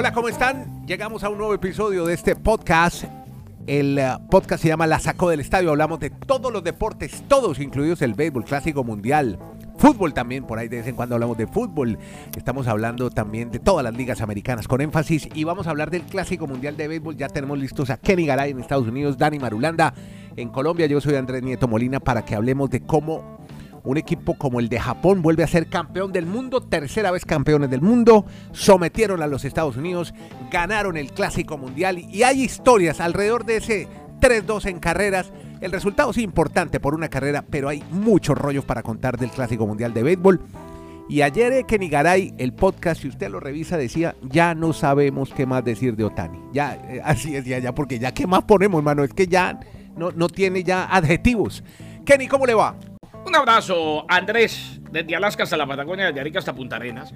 Hola, ¿cómo están? Llegamos a un nuevo episodio de este podcast. El eh, podcast se llama La Sacó del Estadio. Hablamos de todos los deportes, todos incluidos el béisbol, clásico mundial, fútbol también, por ahí de vez en cuando hablamos de fútbol. Estamos hablando también de todas las ligas americanas con énfasis y vamos a hablar del clásico mundial de béisbol. Ya tenemos listos a Kenny Garay en Estados Unidos, Dani Marulanda en Colombia. Yo soy Andrés Nieto Molina para que hablemos de cómo un equipo como el de Japón vuelve a ser campeón del mundo, tercera vez campeones del mundo, sometieron a los Estados Unidos, ganaron el Clásico Mundial y hay historias alrededor de ese 3-2 en carreras. El resultado es importante por una carrera, pero hay muchos rollos para contar del Clásico Mundial de Béisbol. Y ayer eh, Kenny Garay, el podcast, si usted lo revisa, decía, ya no sabemos qué más decir de Otani. Ya, eh, así decía ya, porque ya qué más ponemos, hermano, es que ya no, no tiene ya adjetivos. Kenny, ¿cómo le va? Un abrazo, Andrés, desde Alaska hasta la Patagonia, desde Arica hasta Punta Arenas.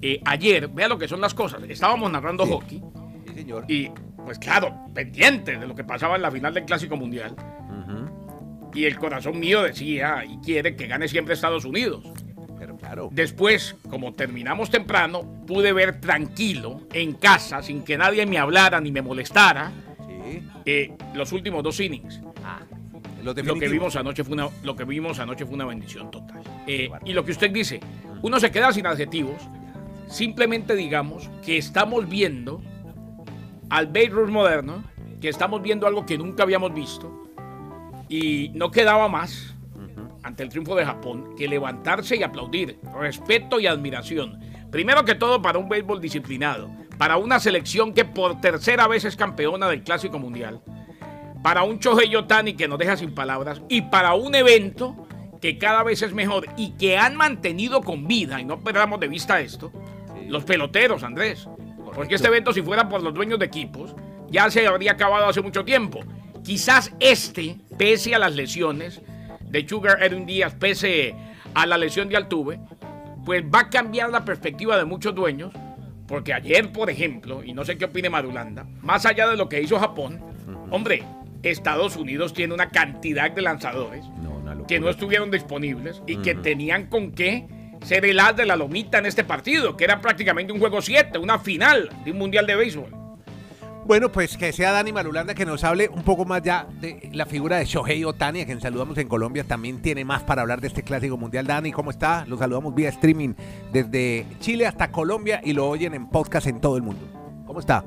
Eh, ayer, vea lo que son las cosas. Estábamos narrando hockey. Sí, señor. Y, pues claro, pendiente de lo que pasaba en la final del Clásico Mundial. Y el corazón mío decía y quiere que gane siempre Estados Unidos. Pero claro. Después, como terminamos temprano, pude ver tranquilo, en casa, sin que nadie me hablara ni me molestara, Sí. eh, los últimos dos innings. Los Lo que, vimos anoche fue una, lo que vimos anoche fue una bendición total. Eh, y lo que usted dice, uno se queda sin adjetivos. Simplemente digamos que estamos viendo al Beirut moderno, que estamos viendo algo que nunca habíamos visto. Y no quedaba más ante el triunfo de Japón que levantarse y aplaudir. Respeto y admiración. Primero que todo para un béisbol disciplinado, para una selección que por tercera vez es campeona del Clásico Mundial para un Shohei Otani que nos deja sin palabras y para un evento que cada vez es mejor y que han mantenido con vida, y no perdamos de vista esto, los peloteros, Andrés. Porque este evento, si fuera por los dueños de equipos, ya se habría acabado hace mucho tiempo. Quizás este, pese a las lesiones de Sugar Edwin Díaz, pese a la lesión de Altuve, pues va a cambiar la perspectiva de muchos dueños. Porque ayer, por ejemplo, y no sé qué opine Marulanda, más allá de lo que hizo Japón, hombre, Estados Unidos tiene una cantidad de lanzadores No, una locura. que no estuvieron disponibles y que tenían con qué ser el as de la lomita en este partido, que era prácticamente un juego 7, una final de un mundial de béisbol. Bueno, pues que sea Dani Marulanda que nos hable un poco más ya de la figura de Shohei Otani, a quien saludamos en Colombia. También tiene más para hablar de este clásico mundial. Dani, ¿cómo está? Lo saludamos vía streaming desde Chile hasta Colombia y lo oyen en podcast en todo el mundo. ¿Cómo está?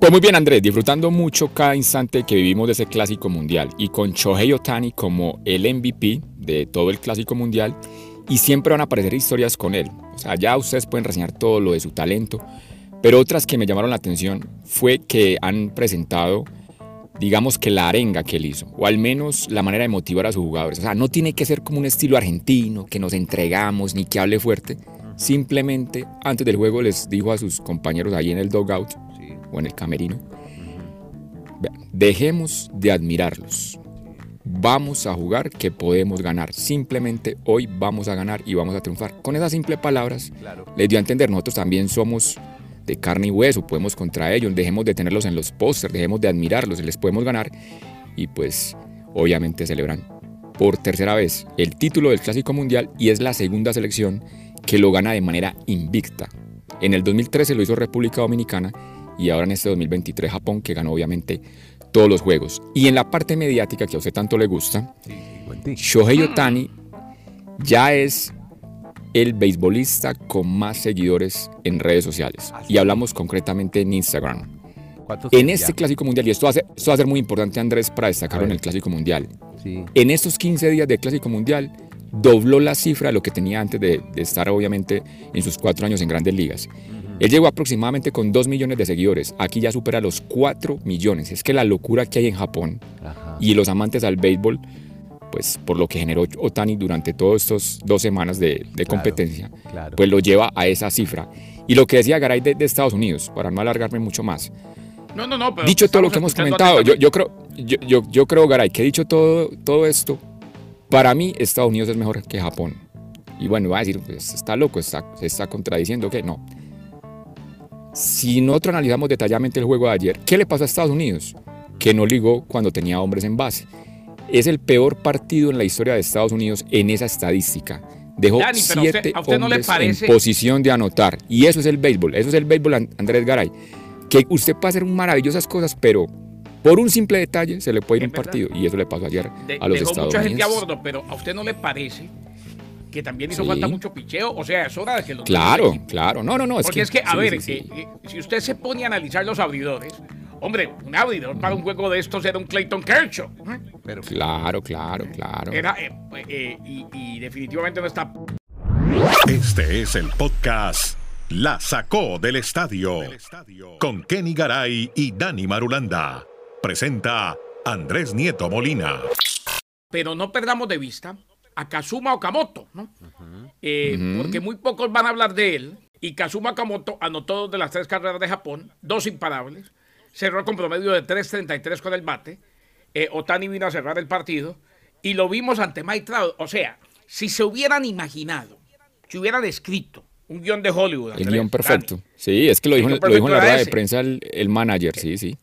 Pues muy bien Andrés, disfrutando mucho cada instante que vivimos de ese clásico mundial y con Shohei Otani como el MVP de todo el clásico mundial y siempre van a aparecer historias con él. O sea, ya ustedes pueden reseñar todo lo de su talento, pero otras que me llamaron la atención fue que han presentado, digamos que la arenga que él hizo, o al menos la manera de motivar a sus jugadores. O sea, no tiene que ser como un estilo argentino, que nos entregamos ni que hable fuerte. Simplemente antes del juego les dijo a sus compañeros ahí en el dugout. O en el camerino. Dejemos de admirarlos. Vamos a jugar que podemos ganar. Simplemente hoy vamos a ganar y vamos a triunfar. Con esas simples palabras Claro. les dio a entender, nosotros también somos de carne y hueso, podemos contra ellos, dejemos de tenerlos en los pósters, dejemos de admirarlos, les podemos ganar y pues obviamente celebran por tercera vez el título del Clásico Mundial y es la segunda selección que lo gana de manera invicta. En el 2013 lo hizo República Dominicana y ahora en este 2023 Japón que ganó obviamente todos los juegos. Y en la parte mediática que a usted tanto le gusta, Sí. Shohei Otani ya es el beisbolista con más seguidores en redes sociales. Ah. Y hablamos concretamente en Instagram. ¿Cuántos En ya? este Clásico Mundial, y esto va a ser, esto va a ser muy importante Andrés para destacarlo en el Clásico Mundial. Sí. En estos 15 días de Clásico Mundial dobló la cifra de lo que tenía antes de, de estar obviamente en sus cuatro años en grandes ligas. Él llegó aproximadamente con 2 millones de seguidores. Aquí ya supera los 4 millones. Es que la locura que hay en Japón Ajá. y los amantes al béisbol, pues por lo que generó Otani durante todas estas dos semanas de, de Claro, competencia, claro. pues lo lleva a esa cifra. Y lo que decía Garay de, de Estados Unidos, para no alargarme mucho más, No, no, no, pero dicho todo lo que hemos comentado, yo, creo, yo, yo, yo creo, Garay, que dicho todo, todo esto, para mí Estados Unidos es mejor que Japón. Y bueno, va a decir, pues está loco, está, se está contradiciendo que no. Si nosotros analizamos detalladamente el juego de ayer, ¿qué le pasó a Estados Unidos? Que no ligó cuando tenía hombres en base. Es el peor partido en la historia de Estados Unidos en esa estadística. dejó Dani, usted- siete no hombres parece- en posición de anotar. Y eso es el béisbol, eso es el béisbol, An- Andrés Garay. Que usted puede hacer maravillosas cosas, pero por un simple detalle se le puede ir un verdad. partido. Y eso le pasó ayer De- a los dejó mucha gente a bordo, pero ¿a usted no le parece que también hizo Sí. falta mucho picheo? O sea, es hora de que los Claro, claro. No, no, no. Es Porque que, es que, a sí, ver, sí, sí. eh, eh, si usted se pone a analizar los abridores, hombre, un abridor para un juego de estos era un Clayton Kershaw. Pero Claro, claro, claro. Era, eh, eh, y, y definitivamente no está. Este es el podcast La Sacó del Estadio con Kenny Garay y Dani Marulanda. Presenta Andrés Nieto Molina. Pero no perdamos de vista a Kazuma Okamoto, ¿no? Eh, Porque muy pocos van a hablar de él. Y Kazuma Okamoto anotó dos de las tres carreras de Japón, dos imparables. Cerró con promedio de 3.33 con el bate. Eh, Otani vino a cerrar el partido. Y lo vimos ante Mike Trout. O sea, si se hubieran imaginado, si hubieran escrito un guion de Hollywood. El guion Dani, perfecto. Sí, es que lo dijo, guion lo dijo en la rueda de prensa el, el manager, sí, sí.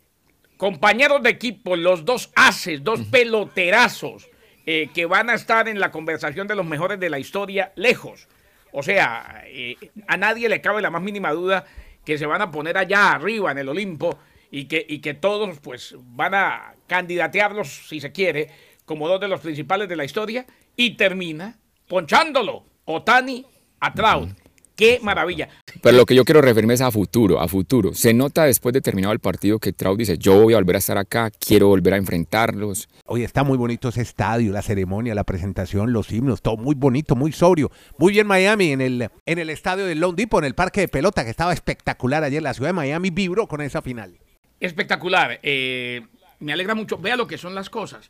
compañeros de equipo, los dos haces, dos peloterazos eh, que van a estar en la conversación de los mejores de la historia lejos. O sea, eh, a nadie le cabe la más mínima duda que se van a poner allá arriba en el Olimpo y que, y que todos pues van a candidatearlos, si se quiere, como dos de los principales de la historia y termina ponchándolo Otani a Trout. ¡Qué maravilla! Pero lo que yo quiero referirme es a futuro, a futuro. Se nota después de terminado el partido que Trout dice, yo voy a volver a estar acá, quiero volver a enfrentarlos. Oye, está muy bonito ese estadio, la ceremonia, la presentación, los himnos, todo muy bonito, muy sobrio. Muy bien Miami en el, en el estadio del Lone Depot, en el parque de pelota, que estaba espectacular ayer. La ciudad de Miami vibró con esa final. Espectacular. eh, me alegra mucho. Vea lo que son las cosas.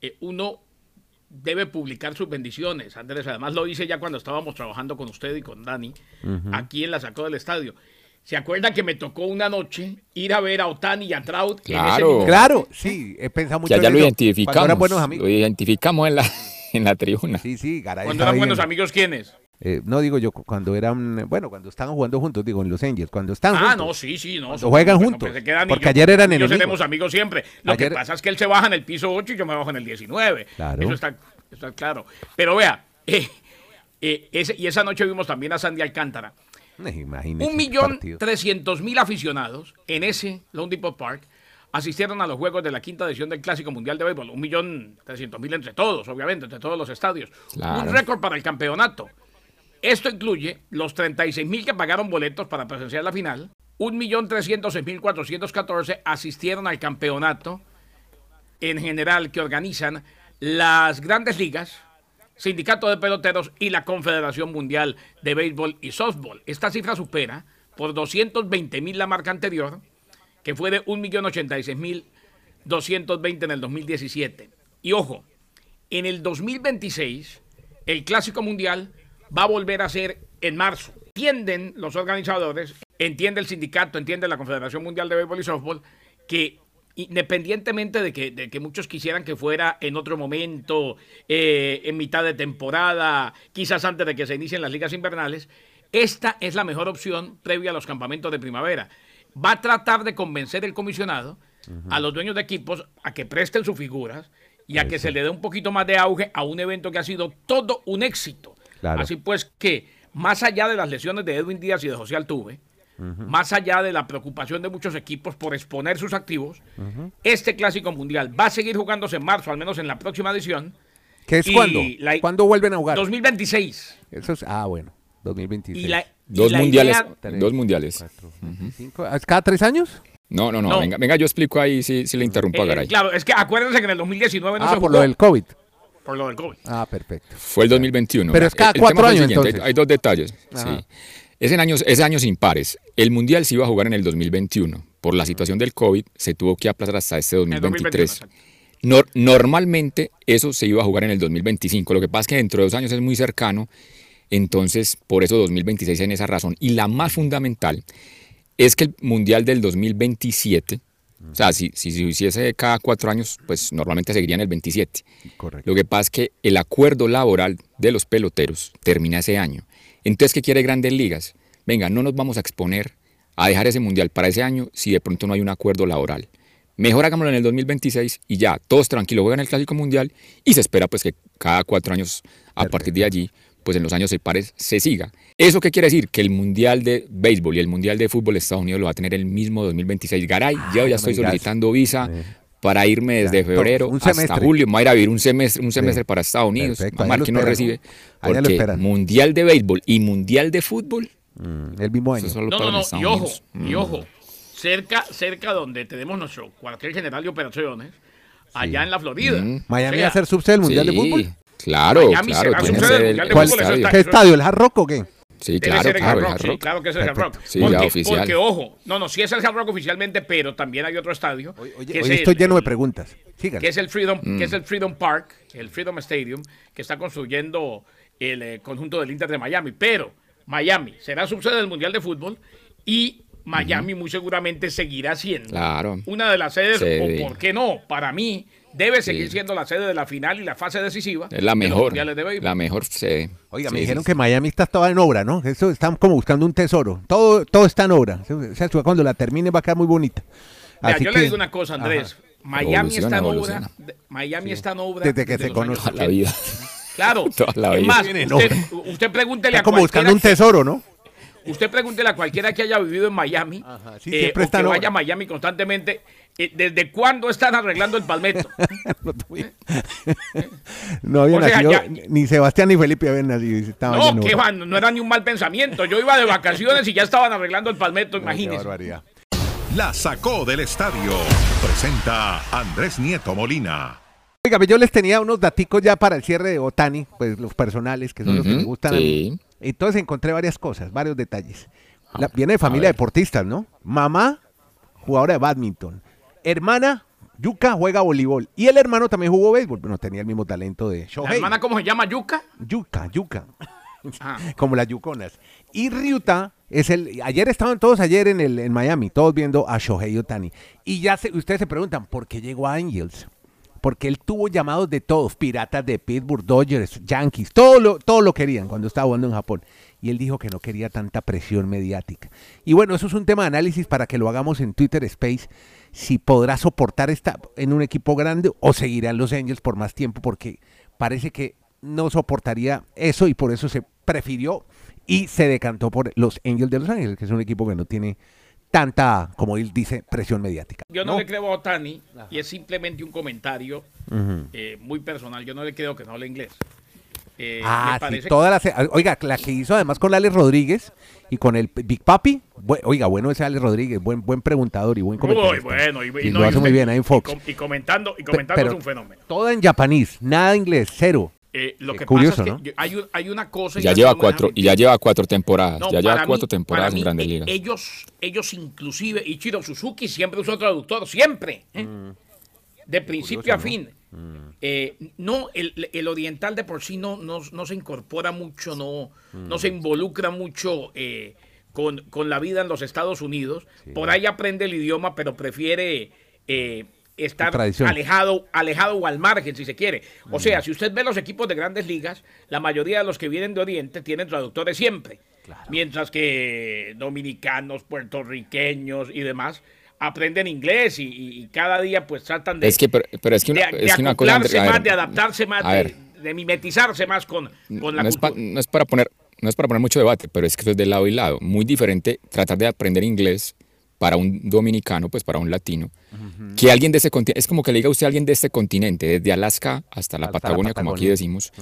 Eh, uno debe publicar sus bendiciones, Andrés. Además lo hice ya cuando estábamos trabajando con usted y con Dani, aquí en la Sacó del Estadio. ¿Se acuerda que me tocó una noche ir a ver a Otani y a Trout? en ese Claro. Claro, sí, he pensado mucho Ya, ya en lo eso. identificamos. Cuando eran buenos amigos. Lo identificamos en la, en la tribuna. Sí, sí, Garay Cuando eran buenos en- amigos, ¿quiénes? Eh, no digo yo, cu- cuando eran, bueno, cuando estaban jugando juntos, digo, en Los Angels, cuando están Ah, juntos. no, sí, sí, no. Cuando juegan Bueno, juntos, porque yo- ayer eran enemigos. seremos amigos siempre. Lo Ayer- que pasa es que él se baja en el piso 8 y yo me bajo en el 19. Claro. Eso está, está claro. Pero vea, eh, eh, ese- y esa noche vimos también a Sandy Alcántara. Eh, imagínese Un millón trescientos mil aficionados en ese Lone Depot Park asistieron a los juegos de la quinta edición del Clásico Mundial de Béisbol. Un millón trescientos mil entre todos, obviamente, entre todos los estadios. Claro. Un récord para el campeonato. Esto incluye los 36 mil que pagaron boletos para presenciar la final. Un millón trescientos seis mil cuatrocientos catorce asistieron al campeonato en general que organizan las grandes ligas, Sindicato de Peloteros y la Confederación Mundial de Béisbol y Softball. Esta cifra supera por 220 mil la marca anterior, que fue de 1.086.220 en el 2017. Y ojo, en el 2026 el Clásico Mundial va a volver a ser en marzo. Entienden los organizadores, entiende el sindicato, entiende la Confederación Mundial de Béisbol y Softball, que independientemente de que, de que muchos quisieran que fuera en otro momento, eh, en mitad de temporada, quizás antes de que se inicien las ligas invernales, esta es la mejor opción previa a los campamentos de primavera. Va a tratar de convencer el comisionado a los dueños de equipos a que presten sus figuras y a que se le dé un poquito más de auge a un evento que ha sido todo un éxito. Claro. Así pues que, más allá de las lesiones de Edwin Díaz y de José Altuve, más allá de la preocupación de muchos equipos por exponer sus activos, este clásico mundial va a seguir jugándose en marzo, al menos en la próxima edición. ¿Qué es cuándo? la- ¿Cuándo vuelven a jugar? 2026. Eso es, ah, bueno, 2026. Y la, y Dos la mundiales. idea- Tres, dos mundiales. cuatro, cinco, ¿es ¿Cada tres años? No, no, no, No. Venga, venga, yo explico ahí si, si le interrumpo a eh, Garay. claro, es que acuérdense que en el 2019 no ah, se por jugó lo del COVID. Por lo del COVID. Ah, perfecto. Fue el 2021. Pero es cada El- el cuatro tema fue el años, siguiente, hay- entonces. Hay, dos detalles. Sí. Es en años, es años impares. El Mundial se iba a jugar en el 2021. Por la situación del COVID se tuvo que aplazar hasta este En el 2023. 2021, exacto. Nor- normalmente eso se iba a jugar en el 2025. Lo que pasa es que dentro de dos años es muy cercano. Entonces, por eso 2026 en esa razón. Y la más fundamental es que el Mundial del 2027, o sea, si, si se hiciese cada cuatro años, pues normalmente seguiría en el 27. Correcto. Lo que pasa es que el acuerdo laboral de los peloteros termina ese año. Entonces, ¿qué quiere Grandes Ligas? Venga, no nos vamos a exponer a dejar ese mundial para ese año si de pronto no hay un acuerdo laboral. Mejor hagámoslo en el 2026 y ya, todos tranquilos juegan el Clásico Mundial y se espera pues que cada cuatro años a partir de allí pues en los años pares se siga. ¿Eso qué quiere decir? Que el Mundial de Béisbol y el Mundial de Fútbol de Estados Unidos lo va a tener el mismo 2026. Garay, yo no ya estoy solicitando visa Sí. para irme desde Ya, febrero un hasta julio. Me voy a ir a vivir un semestre, un semestre Sí. para Estados Unidos. Mamá, que no recibe. Porque. Mundial de Béisbol y Mundial de Fútbol, Mm, el mismo año. No, para no, no, y ojo, y Mm. ojo, cerca, cerca donde tenemos nuestro cuartel general de operaciones, allá en la Florida. Mm. Miami O sea, va a ser subsede del Mundial de Sí, Fútbol. Claro, Miami claro. tiene ¿Cuál- está- ¿Qué estadio? ¿El Hard Rock o qué? Sí, Debe claro, ser el claro, Hard el Rock, Hard sí, claro que es el Hard Rock. Sí, ya porque, oficial. porque, ojo, no, no, sí es el Hard Rock oficialmente, pero también hay otro estadio. Oye, que es hoy el- estoy lleno de preguntas. Sigan. que es el Freedom, Mm. que es el Freedom Park, el Freedom Stadium, que está construyendo el eh, conjunto del Inter de Miami. Pero Miami será subsede del Mundial de Fútbol y Miami muy seguramente seguirá siendo Claro. una de las sedes, Sí. o por qué no, para mí, debe seguir Sí. siendo la sede de la final y la fase decisiva. Es la mejor. de. La mejor sede. Oiga, Sí, me dijeron sí. que Miami está toda en obra, ¿no? Eso están como buscando un tesoro. Todo, todo está en obra. O sea, cuando la termine va a quedar muy bonita. Mira, Así yo que- le digo una cosa, Andrés. Ajá. Miami está en obra. Miami está en obra. Desde que se conoce. la vida. Claro. Toda la es vida. más, Viene en usted, usted pregúntele Está a como buscando un tesoro, ¿no? Usted pregúntele a cualquiera que haya vivido en Miami Ajá, sí, eh, o que vaya a Miami constantemente. eh, ¿Desde cuándo están arreglando el palmetto? no, No había O sea, nacido, ya- ni Sebastián ni Felipe habían nacido. No, que obra. va, no era ni un mal pensamiento. Yo iba de vacaciones y ya estaban arreglando el palmetto, No, qué imagínese. barbaridad. La sacó del estadio. Presenta Andrés Nieto Molina. Oiga, yo les tenía unos daticos ya para el cierre de Otani, pues los personales, que son los que me gustan a mí. sí. Entonces encontré varias cosas, varios detalles. La- viene de familia de ver. deportistas, ¿no? Mamá, jugadora de badminton. Hermana, Yuka, juega voleibol. Y el hermano también jugó béisbol, pero no tenía el mismo talento de ¿La Shohei. hermana cómo se llama? ¿Yuka? Yuka, Yuka. Ah. como las yuconas. Y Ryuta es el. Ayer estaban todos ayer en el en Miami, todos viendo a Shohei Otani. Y ya se- ustedes se preguntan, ¿por qué llegó a Angels? Porque él tuvo llamados de todos, piratas de Pittsburgh, Dodgers, Yankees, todo lo, todo lo querían cuando estaba jugando en Japón. Y él dijo que no quería tanta presión mediática. Y bueno, eso es un tema de análisis para que lo hagamos en Twitter Space. Si podrá soportar esta en un equipo grande o seguirá en los Angels por más tiempo, porque parece que no soportaría eso y por eso se prefirió y se decantó por los Angels de Los Ángeles, que es un equipo que no tiene tanta, como él dice, presión mediática. Yo no, le creo a Otani y es simplemente un comentario eh, muy personal. Yo no le creo que no hable inglés. Eh, Ah, sí, parece todas las, oiga, la que hizo además con Alex Rodríguez y con el Big Papi, oiga, bueno ese Alex Rodríguez, buen buen preguntador y buen Muy comentarista. bueno, y, y Y no, lo y hace muy bien ahí en Fox. Y, com- y comentando, y comentando pero es un fenómeno. Toda en japonés, nada inglés, cero. Eh, lo Qué que curioso, pasa es que hay, un- hay una cosa. y Ya lleva cuatro, y ya lleva cuatro temporadas. No, ya lleva cuatro mí- temporadas en Grandes Ligas. Ellos, ellos inclusive, Ichiro Suzuki siempre usó traductor, siempre. ¿eh? De principio a fin. Eh, no, el, el oriental de por sí no, no, no se incorpora mucho, no, no se involucra mucho eh, con, con la vida en los Estados Unidos. Por ahí aprende el idioma, pero prefiere eh, estar Tradición. alejado, alejado o al margen, si se quiere. O sea, si usted ve los equipos de grandes ligas, la mayoría de los que vienen de Oriente tienen traductores siempre. Mientras que dominicanos, puertorriqueños y demás aprenden inglés y, y- cada día pues tratan de, Es que, pero, pero es que una, de- de es que una cosa. André- a ver, más, de adaptarse más, de, de mimetizarse más con, con la no, es pa- cultura. no es para poner no es para poner mucho debate, pero es que esto es de lado y lado. Muy diferente tratar de aprender inglés para un dominicano, pues para un latino, que alguien de ese continente, es como que le diga a usted a alguien de este continente, desde Alaska hasta la Hasta la Patagonia, como aquí decimos,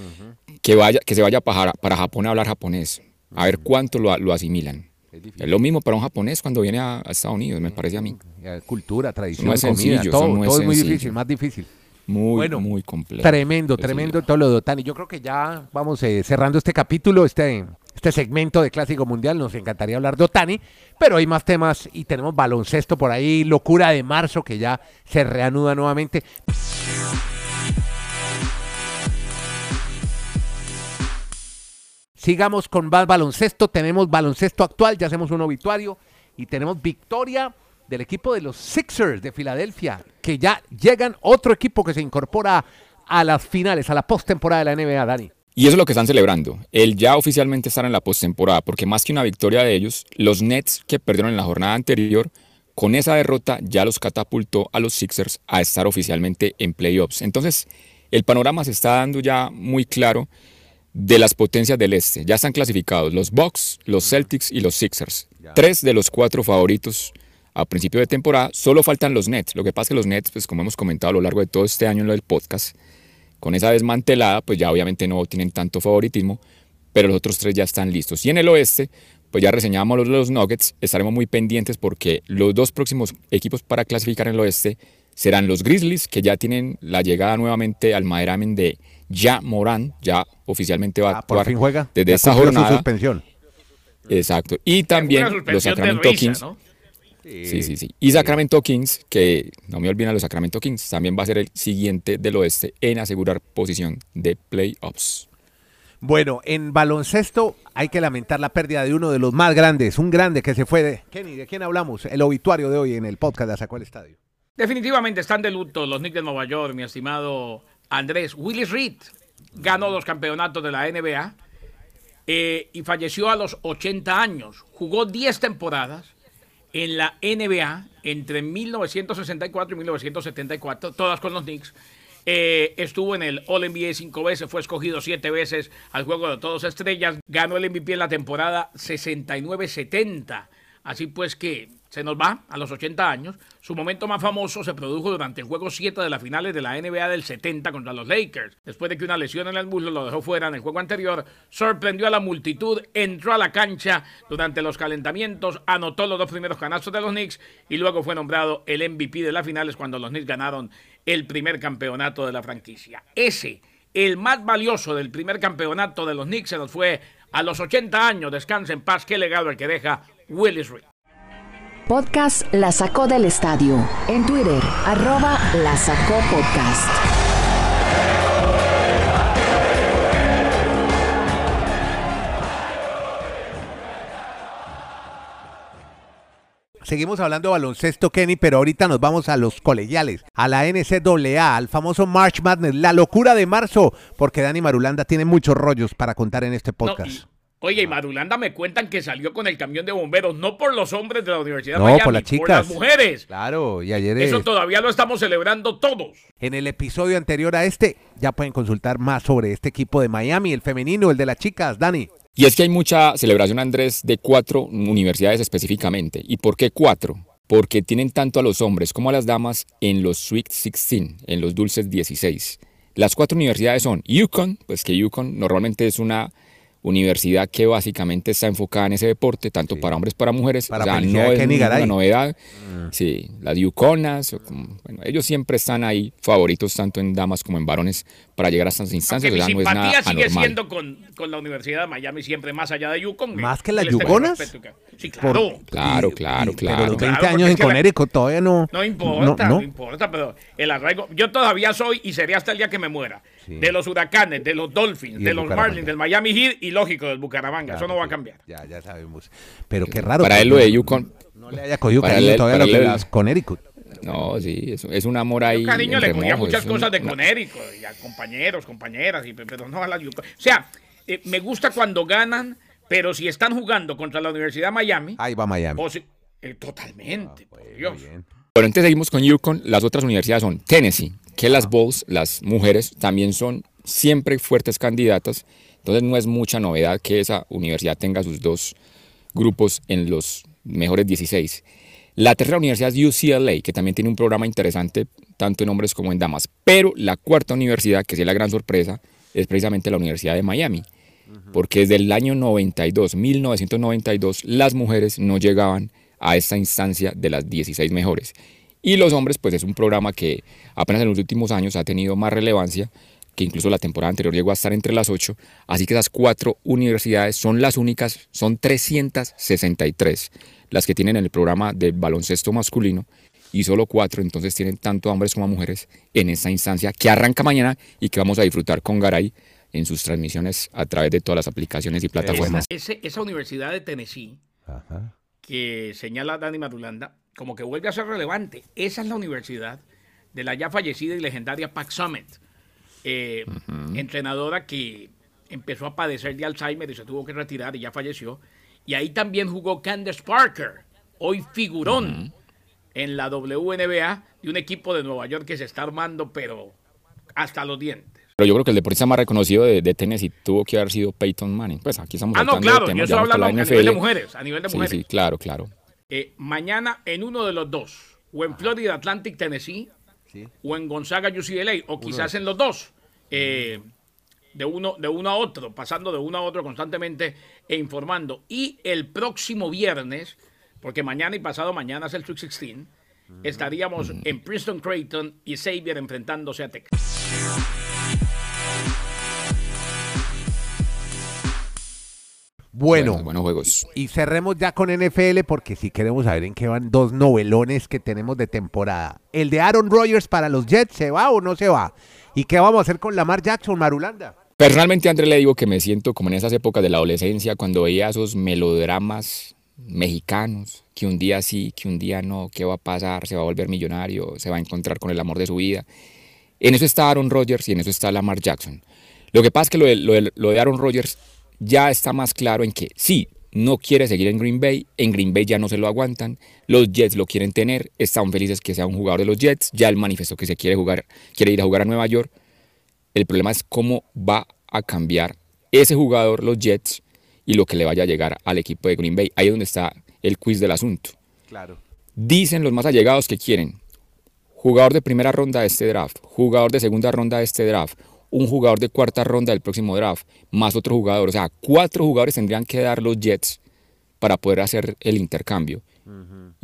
que vaya, que se vaya para, para Japón a hablar japonés, a ver cuánto lo, lo asimilan. Es, lo mismo para un japonés cuando viene a, a Estados Unidos, me parece a mí. Cultura, tradición, No es comida, todo, no es todo es muy sencillo. difícil, más difícil. Muy, Bueno, muy complejo. Tremendo, tremendo todo lo de Otani. Yo creo que ya vamos eh, cerrando este capítulo, este, este segmento de Clásico Mundial. Nos encantaría hablar de Otani, pero hay más temas y tenemos baloncesto por ahí, locura de marzo que ya se reanuda nuevamente. Sigamos con más baloncesto. Tenemos baloncesto actual, ya hacemos un obituario y tenemos victoria del equipo de los Sixers de Filadelfia, que ya llegan otro equipo que se incorpora a las finales, a la postemporada de la NBA, Dani. Y eso es lo que están celebrando, el ya oficialmente estar en la postemporada, porque más que una victoria de ellos, los Nets que perdieron en la jornada anterior, con esa derrota ya los catapultó a los Sixers a estar oficialmente en playoffs. Entonces, el panorama se está dando ya muy claro de las potencias del este. Ya están clasificados los Bucks, los Celtics y los Sixers. Tres de los cuatro favoritos a principio de temporada. Solo faltan los Nets. Lo que pasa es que los Nets, pues como hemos comentado a lo largo de todo este año en lo del podcast, con esa desmantelada, pues ya obviamente no tienen tanto favoritismo, pero los otros tres ya están listos. Y en el oeste, pues ya reseñamos los, los Nuggets, estaremos muy pendientes porque los dos próximos equipos para clasificar en el oeste serán los Grizzlies, que ya tienen la llegada nuevamente al Maderamen de Ya Morán, ya oficialmente va a Ah, por fin juega. desde Ya esta su jornada. suspensión. Exacto. Y también los Sacramento Kings. ¿no? Sí, sí, sí. Y Sacramento Kings, que no me olviden los Sacramento Kings, también va a ser el siguiente del oeste en asegurar posición de playoffs. Bueno, en baloncesto hay que lamentar la pérdida de uno de los más grandes, un grande que se fue de... Kenny, ¿de quién hablamos? El obituario de hoy en el podcast de Sacó el Estadio. Definitivamente están de luto los Knicks de Nueva York, mi estimado Andrés. Willis Reed ganó los campeonatos de la NBA eh, y falleció a los 80 años. Jugó 10 temporadas en la NBA entre 1964 y 1974, todas con los Knicks. Eh, estuvo en el All NBA cinco veces, fue escogido siete veces al juego de todos estrellas, ganó el MVP en la temporada 69-70. Así pues que se nos va a los 80 años. Su momento más famoso se produjo durante el juego 7 de las finales de la NBA del 70 contra los Lakers. Después de que una lesión en el muslo lo dejó fuera en el juego anterior, sorprendió a la multitud, entró a la cancha durante los calentamientos, anotó los dos primeros canastos de los Knicks y luego fue nombrado el MVP de las finales cuando los Knicks ganaron el primer campeonato de la franquicia. Ese, el más valioso del primer campeonato de los Knicks, se nos fue a los 80 años. Descansa en paz. Qué legado el que deja Willis Reed. Podcast La Sacó del Estadio. En Twitter, arroba La Sacó Podcast. Seguimos hablando de baloncesto, Kenny, pero ahorita nos vamos a los colegiales, a la NCAA, al famoso March Madness, la locura de marzo, porque Dani Marulanda tiene muchos rollos para contar en este No, podcast. y- oye, y Marulanda me cuentan que salió con el camión de bomberos, no por los hombres de la Universidad No, de Miami, por las chicas. las mujeres. Claro, y ayer Eso todavía lo estamos celebrando todos. en el episodio anterior a este, ya pueden consultar más sobre este equipo de Miami, el femenino, el de las chicas, Dani. Y es que hay mucha celebración, Andrés, de cuatro universidades específicamente. ¿Y por qué cuatro? Porque tienen tanto a los hombres como a las damas en los Sweet 16, en los dulces 16. Las cuatro universidades son UConn, pues que UConn normalmente es una universidad que básicamente está enfocada en ese deporte, tanto para hombres como para mujeres. Para o sea, no es Garay. novedad. Sí, las como- bueno, ellos siempre están ahí favoritos tanto en damas como en varones para llegar a estas instancias. Que o mi sea, no es nada simpatía sigue anormal. siendo con, con la Universidad de Miami, siempre más allá de Yukon. ¿Más que las que- Sí, claro. Claro, Y- claro, y- claro. Pero los 20 Claro, porque años en Connecticut todavía no. No importa, no, no, importa, pero el arraigo. Yo todavía soy y seré hasta el día que me muera. Sí. De los huracanes, de los Dolphins, de los. Marlins, del Miami Heat y lógico del Bucaramanga. Eso no va a cambiar. Ya, ya sabemos. Pero qué raro. Para él lo de Yukon, No le haya cogido para cariño él- todavía lo que él- las Connecticut. No, sí, es, es un amor ahí. Yo, cariño, le cogía remojo, muchas es un- cosas de una- Conérico, y a compañeros, compañeras, y, pero no a la Yukon. O sea, eh, me gusta cuando ganan, pero si están jugando contra la Universidad de Miami, Ahí va Miami. o si- eh, totalmente, por Dios. Muy bien. Bueno, entonces seguimos con Yukon. Las otras universidades son Tennessee, que las Bulls, las mujeres, también son siempre fuertes candidatas. Entonces no es mucha novedad que esa universidad tenga sus dos grupos en los mejores 16. La tercera universidad es UCLA, que también tiene un programa interesante tanto en hombres como en damas. Pero la cuarta universidad, que sí es la gran sorpresa, es precisamente la Universidad de Miami. Porque desde el año 92, 1992, las mujeres no llegaban a esta instancia de las 16 mejores. Y los hombres, pues es un programa que apenas en los últimos años ha tenido más relevancia, que incluso la temporada anterior llegó a estar entre las 8. Así que esas cuatro universidades son las únicas, son 363 las que tienen el programa de baloncesto masculino y solo cuatro, entonces tienen tanto hombres como mujeres en esta instancia que arranca mañana y que vamos a disfrutar con Garay en sus transmisiones a través de todas las aplicaciones y plataformas. Esa Universidad de Tennessee Ajá. que señala Dani Marulanda, como que vuelve a ser relevante. Esa es la universidad de la ya fallecida y legendaria Pac Summit, eh, entrenadora que empezó a padecer de Alzheimer y se tuvo que retirar y ya falleció. Y ahí también jugó Candace Parker, hoy figurón en la WNBA de un equipo de Nueva York que se está armando, pero hasta los dientes. Pero yo creo que el deportista más reconocido de, de Tennessee tuvo que haber sido Peyton Manning. Pues aquí estamos Ah, no, hablando claro, de temas hablando a nivel de NFL. mujeres, a nivel de Sí, mujeres. sí, claro, claro. Eh, mañana en uno de los dos, o en Florida Atlantic, Tennessee, Sí. o en Gonzaga UCLA, o quizás en los dos, eh, de, uno, de uno a otro, pasando de uno a otro constantemente e informando. Y el próximo viernes, porque mañana y pasado mañana es el Sweet 16, estaríamos en Princeton Creighton y Xavier enfrentándose a Texas. Bueno, Buenos juegos. y cerremos ya con NFL porque si queremos saber en qué van dos novelones que tenemos de temporada. El de Aaron Rodgers para los Jets, ¿se va o no se va? ¿Y qué vamos a hacer con Lamar Jackson, Marulanda? Personalmente, André, le digo que me siento como en esas épocas de la adolescencia, cuando veía esos melodramas mexicanos, que un día sí, que un día no, qué va a pasar, se va a volver millonario, se va a encontrar con el amor de su vida. En eso está Aaron Rodgers y en eso está Lamar Jackson. Lo que pasa es que lo de Aaron Rodgers ya está más claro en que sí, no quiere seguir en Green Bay, en Green Bay ya no se lo aguantan, los Jets lo quieren tener, están felices que sea un jugador de los Jets, ya él manifestó que se quiere jugar, quiere ir a jugar a Nueva York. El problema es cómo va a cambiar ese jugador, los Jets, y lo que le vaya a llegar al equipo de Green Bay. Ahí es donde está el quiz del asunto. Claro. Dicen los más allegados que quieren jugador de primera ronda de este draft, jugador de segunda ronda de este draft, un jugador de cuarta ronda del próximo draft, más otro jugador. O sea, cuatro jugadores tendrían que dar los Jets para poder hacer el intercambio.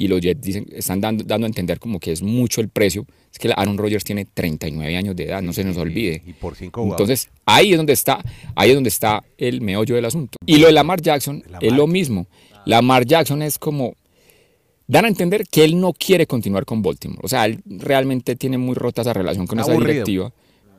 Y los Jets dicen, están dando, dando a entender como que es mucho el precio. Es que Aaron Rodgers tiene 39 años de edad, no se nos olvide. Y por cinco jugadores. Entonces, ahí es donde está, ahí es donde está el meollo del asunto. Y lo de Lamar Jackson Lamar. es lo mismo. Lamar Jackson es como dan a entender que él no quiere continuar con Baltimore. O sea, él realmente tiene muy rota esa relación con esa directiva.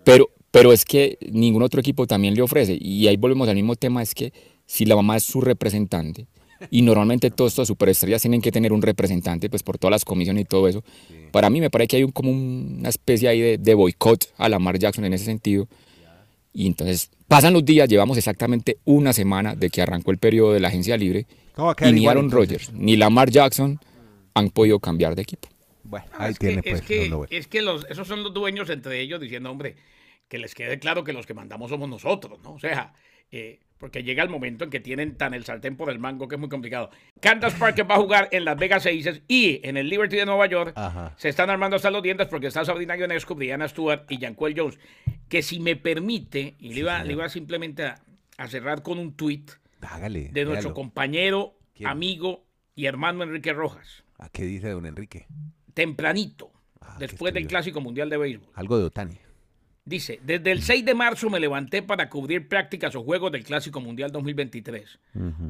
Pero, pero es que ningún otro equipo también le ofrece. Y ahí volvemos al mismo tema, es que si la mamá es su representante, y normalmente todas estas superestrellas tienen que tener un representante, pues por todas las comisiones y todo eso. Para mí me parece que hay un, como una especie ahí de, de boicot a Lamar Jackson en ese sentido. Y entonces pasan los días, llevamos exactamente una semana de que arrancó el periodo de la agencia libre ¿Cómo va a quedar y ni igual, Aaron? Rodgers ni Lamar Jackson han podido cambiar de equipo. Bueno, Ah, ahí es que- tiene es pues. que, los novelones. es que los, esos son los dueños entre ellos diciendo, hombre, que les quede claro que los que mandamos somos nosotros, ¿no? O sea, eh, porque llega el momento en que tienen tan el sartén por el mango que es muy complicado. Candace Parker va a jugar en Las Vegas Aces y en el Liberty de Nueva York. Ajá. Se están armando hasta los dientes porque está Sabrina Ionescu, Brianna Stewart y Janquel Jones. Que si me permite, y le iba, le iba simplemente a, a cerrar con un tuit Hágale. de nuestro compañero, ¿Quién? amigo y hermano Enrique Rojas. ¿A qué dice don Enrique? Tempranito, Ah, ¿qué después del? Clásico Mundial de Béisbol. Algo de Otani. Dice, desde el 6 de marzo me levanté para cubrir prácticas o juegos del Clásico Mundial 2023.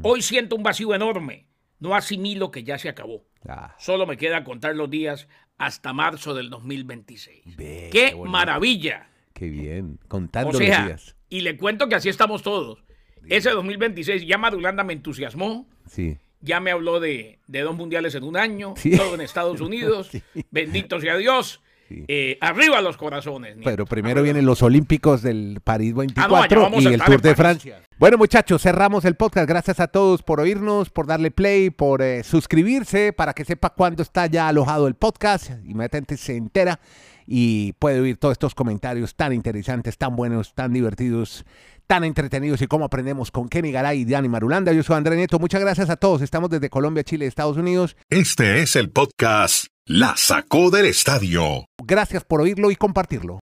Hoy siento un vacío enorme. No asimilo que ya se acabó. Ah, Solo me queda contar los días hasta marzo del 2026. Ve, ¡Qué maravilla! qué bien. Contando O sea, los días. y le cuento que así estamos todos. Ese 2026 ya Madulanda me entusiasmó. Sí. Ya me habló de, de dos mundiales en un año, Sí. todo en Estados Unidos. Sí. Bendito sea Dios. Sí. Eh, arriba los corazones. nieto. Pero primero vienen los Olímpicos del París 24 Ah, no, y el Tour de. Francia. Bueno, muchachos, cerramos el podcast. Gracias a todos por oírnos, por darle play, por eh, suscribirse para que sepa cuándo está ya alojado el podcast. Inmediatamente se entera y puede oír todos estos comentarios tan interesantes, tan buenos, tan divertidos, tan entretenidos y cómo aprendemos con Kenny Garay y Dani Marulanda. Yo soy André Nieto. Muchas gracias a todos. Estamos desde Colombia, Chile, Estados Unidos. Este es el podcast La Sacó del Estadio. Gracias por oírlo y compartirlo.